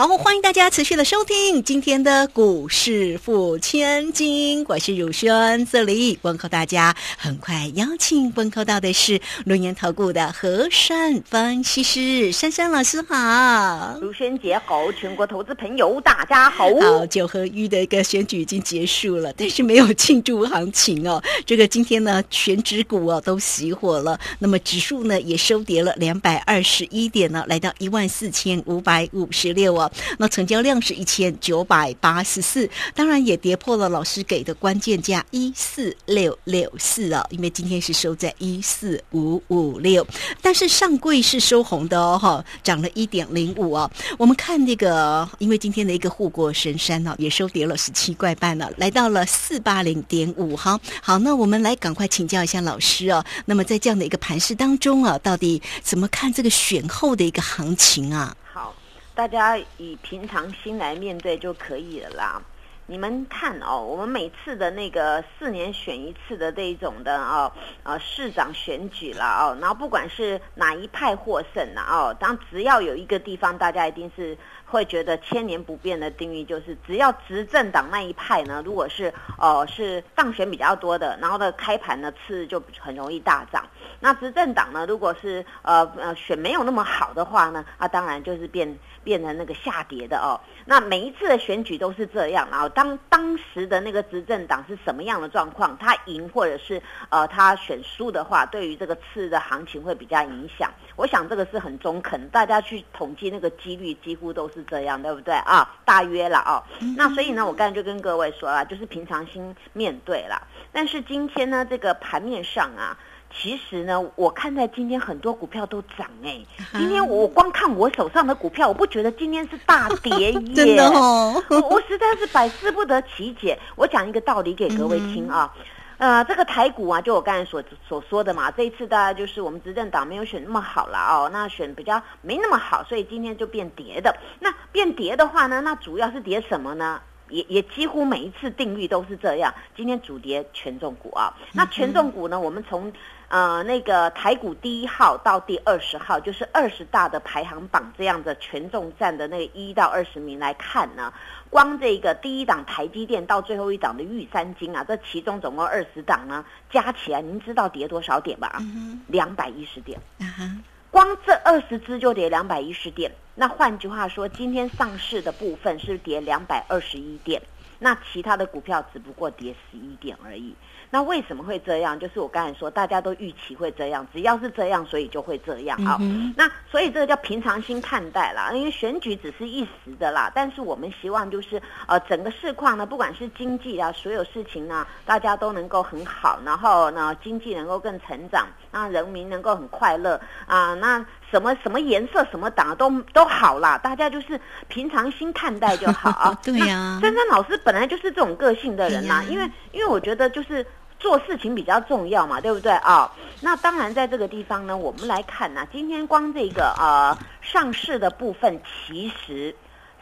好，欢迎大家持续的收听今天的股市付千金，我是汝轩，这里问候大家。很快邀请问候到的是龙岩投顾的和善分析师珊珊老师，好，汝轩姐好，全国投资朋友大家好。好，九合一的一个选举已经结束了，但是没有庆祝行情哦。这个今天呢，全指股哦都熄火了，那么指数呢也收跌了两百二十一点呢，来到一万四千五百五十六哦。那成交量是一千九百八十四，当然也跌破了老师给的关键价一四六六四啊，因为今天是收在一四五五六，但是上柜是收红的哦，哈，涨了一点零五哦。我们看那个，因为今天的一个护国神山呢，也收跌了十七块半了，来到了四八零点五哈。好，那我们来赶快请教一下老师哦。那么在这样的一个盘势当中啊，到底怎么看这个选后的一个行情啊？大家以平常心来面对就可以了啦。你们看哦，我们每次的那个四年选一次的这一种的哦，呃，市长选举了哦，然后不管是哪一派获胜了哦，当只要有一个地方，大家一定是会觉得千年不变的定律，就是只要执政党那一派呢，如果是哦是当选比较多的，然后的开盘呢次日就很容易大涨。那执政党呢，如果是呃呃选没有那么好的话呢，啊，当然就是变。变成那个下跌的哦，那每一次的选举都是这样，然后当当时的那个执政党是什么样的状况，他赢或者是呃他选输的话，对于这个次的行情会比较影响。我想这个是很中肯，大家去统计那个几率几乎都是这样，对不对啊？大约了哦。那所以呢，我刚才就跟各位说了，就是平常心面对了。但是今天呢，这个盘面上啊。其实呢，我看在今天很多股票都涨哎。今天我光看我手上的股票，我不觉得今天是大跌耶。真的哦，我我实在是百思不得其解。我讲一个道理给各位听啊，呃，这个台股啊，就我刚才所所说的嘛，这一次大概就是我们执政党没有选那么好了哦，那选比较没那么好，所以今天就变跌的。那变跌的话呢，那主要是跌什么呢？也也几乎每一次定律都是这样。今天主跌权重股啊，那权重股呢，我们从。呃，那个台股第一号到第二十号，就是二十大的排行榜这样的权重占的那个一到二十名来看呢，光这个第一档台积电到最后一档的玉三金啊，这其中总共二十档呢，加起来您知道跌多少点吧？两百一十点。光这二十只就跌两百一十点。那换句话说，今天上市的部分是跌两百二十一点，那其他的股票只不过跌十一点而已。那为什么会这样？就是我刚才说，大家都预期会这样，只要是这样，所以就会这样啊。那所以这个叫平常心看待啦，因为选举只是一时的啦。但是我们希望就是呃，整个市况呢，不管是经济啊，所有事情呢，大家都能够很好，然后呢，经济能够更成长，那人民能够很快乐啊。那什么什么颜色、什么党都都好啦，大家就是平常心看待就好啊。对呀，珊珊老师本来就是这种个性的人呐，因为因为我觉得就是。做事情比较重要嘛，对不对啊？那当然，在这个地方呢，我们来看呢，今天光这个呃上市的部分，其实。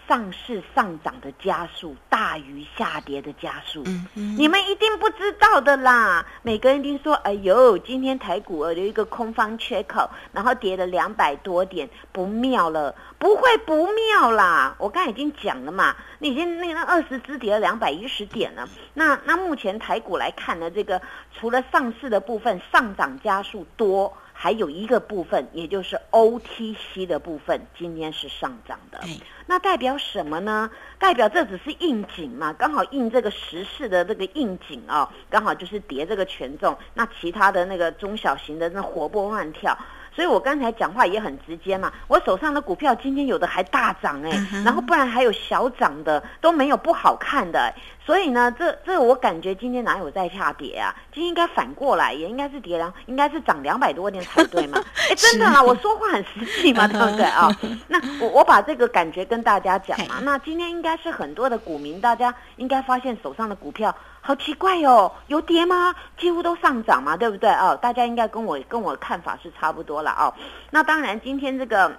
上市上涨的加速大于下跌的加速，你们一定不知道的啦。每个人一定说：“哎呦，今天台股有一个空方缺口，然后跌了两百多点，不妙了。”不会不妙啦，我刚才已经讲了嘛，你已经那那二十只跌了两百一十点了。那那目前台股来看呢，这个除了上市的部分上涨加速多。还有一个部分，也就是 OTC 的部分，今天是上涨的。那代表什么呢？代表这只是应景嘛，刚好应这个时事的这个应景啊，刚好就是叠这个权重。那其他的那个中小型的那活蹦乱跳。所以我刚才讲话也很直接嘛，我手上的股票今天有的还大涨哎，然后不然还有小涨的，都没有不好看的。所以呢，这这我感觉今天哪有在下跌啊？今天应该反过来，也应该是跌两，应该是涨两百多点才对嘛？哎，真的啦，我说话很实际嘛，对不对啊？那我我把这个感觉跟大家讲嘛。那今天应该是很多的股民，大家应该发现手上的股票。好奇怪哦，有跌吗？几乎都上涨嘛，对不对？哦，大家应该跟我跟我看法是差不多了哦。那当然，今天这个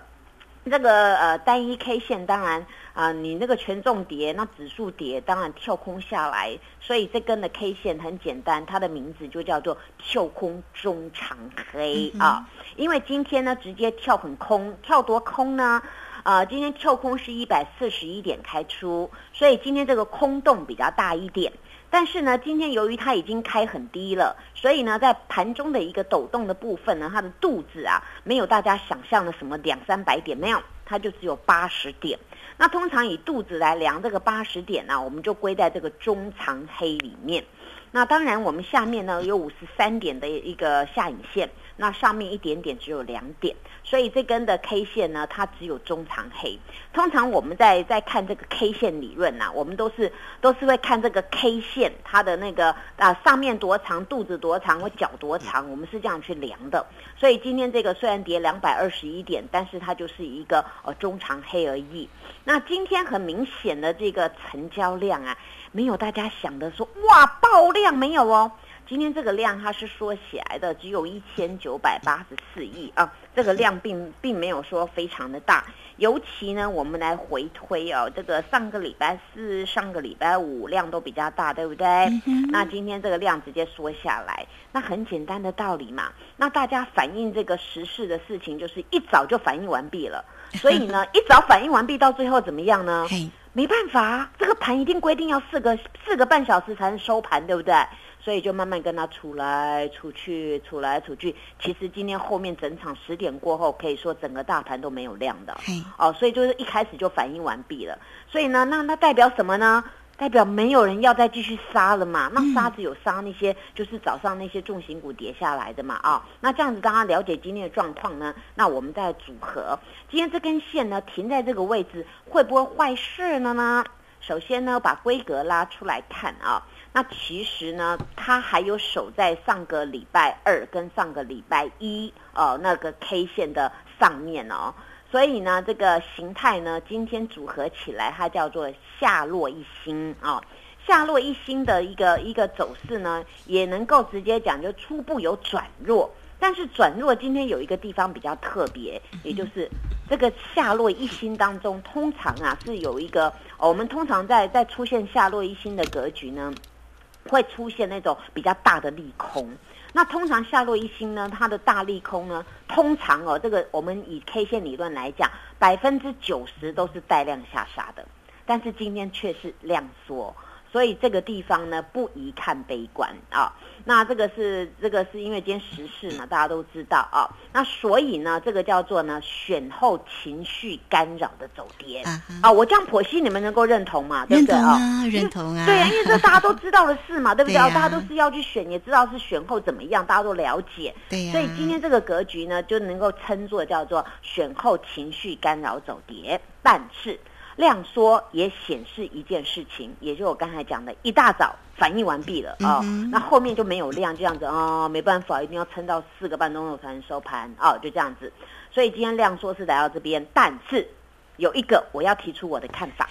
这个呃单一 K 线，当然啊，你那个权重跌，那指数跌，当然跳空下来，所以这根的 K 线很简单，它的名字就叫做跳空中长黑啊。因为今天呢，直接跳很空，跳多空呢？啊，今天跳空是一百四十一点开出，所以今天这个空洞比较大一点。但是呢，今天由于它已经开很低了，所以呢，在盘中的一个抖动的部分呢，它的肚子啊，没有大家想象的什么两三百点，没有，它就只有八十点。那通常以肚子来量这个八十点呢，我们就归在这个中长黑里面。那当然，我们下面呢有五十三点的一个下影线。那上面一点点只有两点，所以这根的 K 线呢，它只有中长黑。通常我们在在看这个 K 线理论呐，我们都是都是会看这个 K 线它的那个啊上面多长，肚子多长或脚多长，我们是这样去量的。所以今天这个虽然跌两百二十一点，但是它就是一个呃中长黑而已。那今天很明显的这个成交量啊，没有大家想的说哇爆量没有哦。今天这个量它是缩起来的，只有一千九百八十四亿啊，这个量并并没有说非常的大。尤其呢，我们来回推哦，这个上个礼拜四、上个礼拜五量都比较大，对不对？那今天这个量直接缩下来，那很简单的道理嘛。那大家反映这个时事的事情，就是一早就反映完毕了。所以呢，一早反映完毕，到最后怎么样呢？没办法，这个盘一定规定要四个四个半小时才能收盘，对不对？所以就慢慢跟他出来出去，出来出去。其实今天后面整场十点过后，可以说整个大盘都没有量的。哦，所以就是一开始就反应完毕了。所以呢，那那代表什么呢？代表没有人要再继续杀了嘛？那杀只有杀那些就是早上那些重型股跌下来的嘛？啊，那这样子大家了解今天的状况呢？那我们再组合，今天这根线呢停在这个位置，会不会坏事了呢？首先呢，把规格拉出来看啊。那其实呢，它还有守在上个礼拜二跟上个礼拜一哦那个 K 线的上面哦，所以呢，这个形态呢，今天组合起来，它叫做下落一星啊，下落一星的一个一个走势呢，也能够直接讲就初步有转弱，但是转弱今天有一个地方比较特别，也就是这个下落一星当中，通常啊是有一个，我们通常在在出现下落一星的格局呢。会出现那种比较大的利空，那通常夏洛一星呢，它的大利空呢，通常哦，这个我们以 K 线理论来讲，百分之九十都是带量下杀的，但是今天却是量缩。所以这个地方呢，不宜看悲观啊。那这个是这个是因为今天时事嘛，大家都知道啊。那所以呢，这个叫做呢选后情绪干扰的走跌啊。我这样剖析，你们能够认同吗？对不对啊？认同啊。对啊，因为这大家都知道的事嘛，对不对啊？大家都是要去选，也知道是选后怎么样，大家都了解。对所以今天这个格局呢，就能够称作叫做选后情绪干扰走跌，但是。量缩也显示一件事情，也就是我刚才讲的，一大早反应完毕了啊，那后面就没有量，这样子啊，没办法，一定要撑到四个半钟头才能收盘啊，就这样子。所以今天量缩是来到这边，但是有一个我要提出我的看法。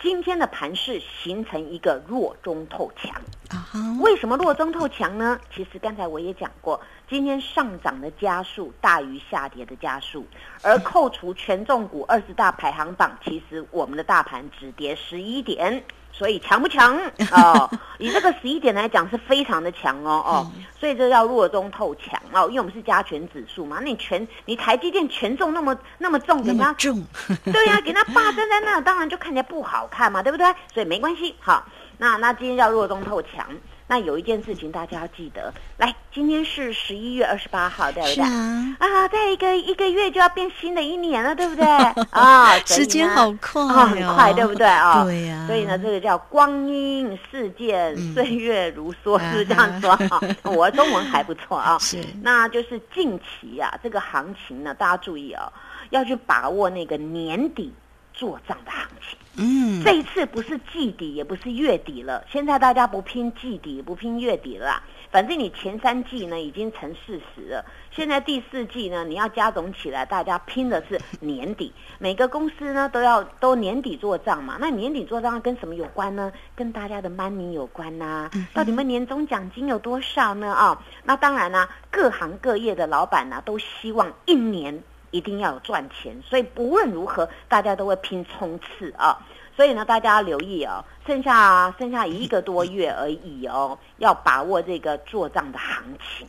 今天的盘势形成一个弱中透强啊？为什么弱中透强呢？其实刚才我也讲过，今天上涨的加速大于下跌的加速，而扣除权重股 二十大排行榜，其实我们的大盘只跌十一点。所以强不强 哦？以这个十一点来讲，是非常的强哦哦。所以这叫弱中透强哦，因为我们是加权指数嘛。那你权你台积电权重那么那么重，给它重，对呀，给它霸占在那，当然就看起来不好看嘛，对不对？所以没关系，好，那那今天叫弱中透强。那有一件事情大家要记得，来，今天是十一月二十八号，对不对？啊，再一个一个月就要变新的一年了，对不对？啊，时间好快啊，很快，对不对啊？对呀。所以呢，这个叫光阴似箭，岁月如梭，是这样说啊。我中文还不错啊。是。那就是近期啊，这个行情呢，大家注意哦，要去把握那个年底做账的行情。嗯，这一次不是季底，也不是月底了。现在大家不拼季底，不拼月底了，反正你前三季呢已经成事实了，现在第四季呢你要加总起来，大家拼的是年底，每个公司呢都要都年底做账嘛。那年底做账跟什么有关呢？跟大家的 money 有关呐、到底我们年终奖金有多少呢？啊、那当然啦、各行各业的老板呢、都希望一年一定要有赚钱，所以不论如何，大家都会拼冲刺啊。所以呢，大家要留意哦，剩下剩下一个多月而已哦，要把握这个做账的行情。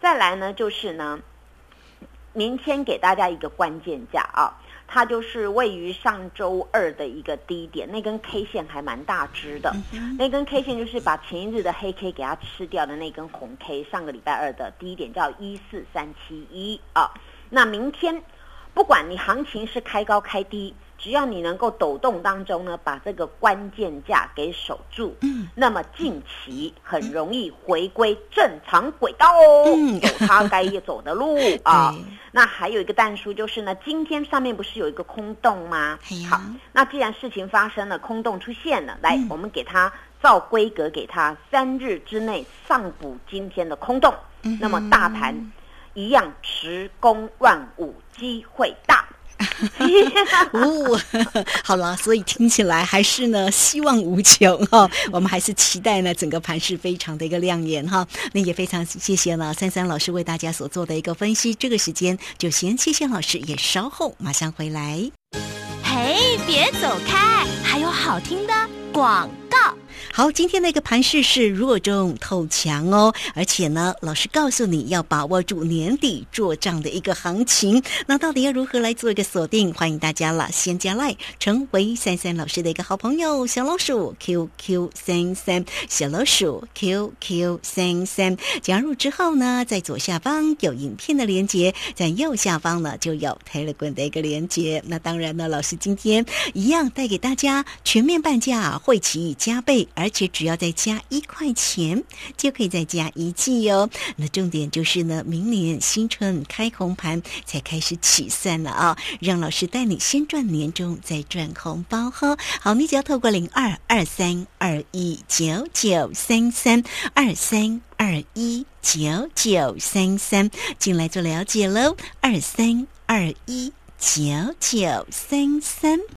再来呢，就是呢，明天给大家一个关键价啊，它就是位于上周二的一个低点，那根 K 线还蛮大只的，那根 K 线就是把前一日的黑 K 给它吃掉的那根红 K，上个礼拜二的低点叫一四三七一啊。那明天不管你行情是开高开低，只要你能够抖动当中呢，把这个关键价给守住，嗯，那么近期很容易回归正常轨道哦，嗯。走它该走的路 啊。那还有一个淡书就是呢，今天上面不是有一个空洞吗？好，那既然事情发生了，空洞出现了，来，嗯。我们给它照规格给它三日之内上补今天的空洞，嗯那么大盘一样持攻万五，机会大。哦，好了，所以听起来还是呢，希望无穷哈、我们还是期待呢，整个盘是非常的一个亮眼哈、那也非常谢谢呢，三三老师为大家所做的一个分析。这个时间就先谢谢老师，也稍后马上回来。嘿，别走开，还有好听的广告。好，今天的一个盘势是弱中透强哦，而且呢，老师告诉你要把握住年底做账的一个行情。那到底要如何来做一个锁定？欢迎大家了，先加赖成为三三老师的一个好朋友，小老鼠 QQ 三三，小老鼠 QQ 三三。加入之后呢，在左下方有影片的连接，在右下方呢就有 Telegram 的一个连接。那当然呢，老师今天一样带给大家全面半价，会期加倍，而且只要再加一块钱，就可以再加一季哦。那重点就是呢，明年新春开红盘才开始起算了啊，让老师带你先赚年终，再赚红包哈。好，你只要透过零二二三二一九九三三二三二一九九三三进来做了解喽，二三二一九九三三。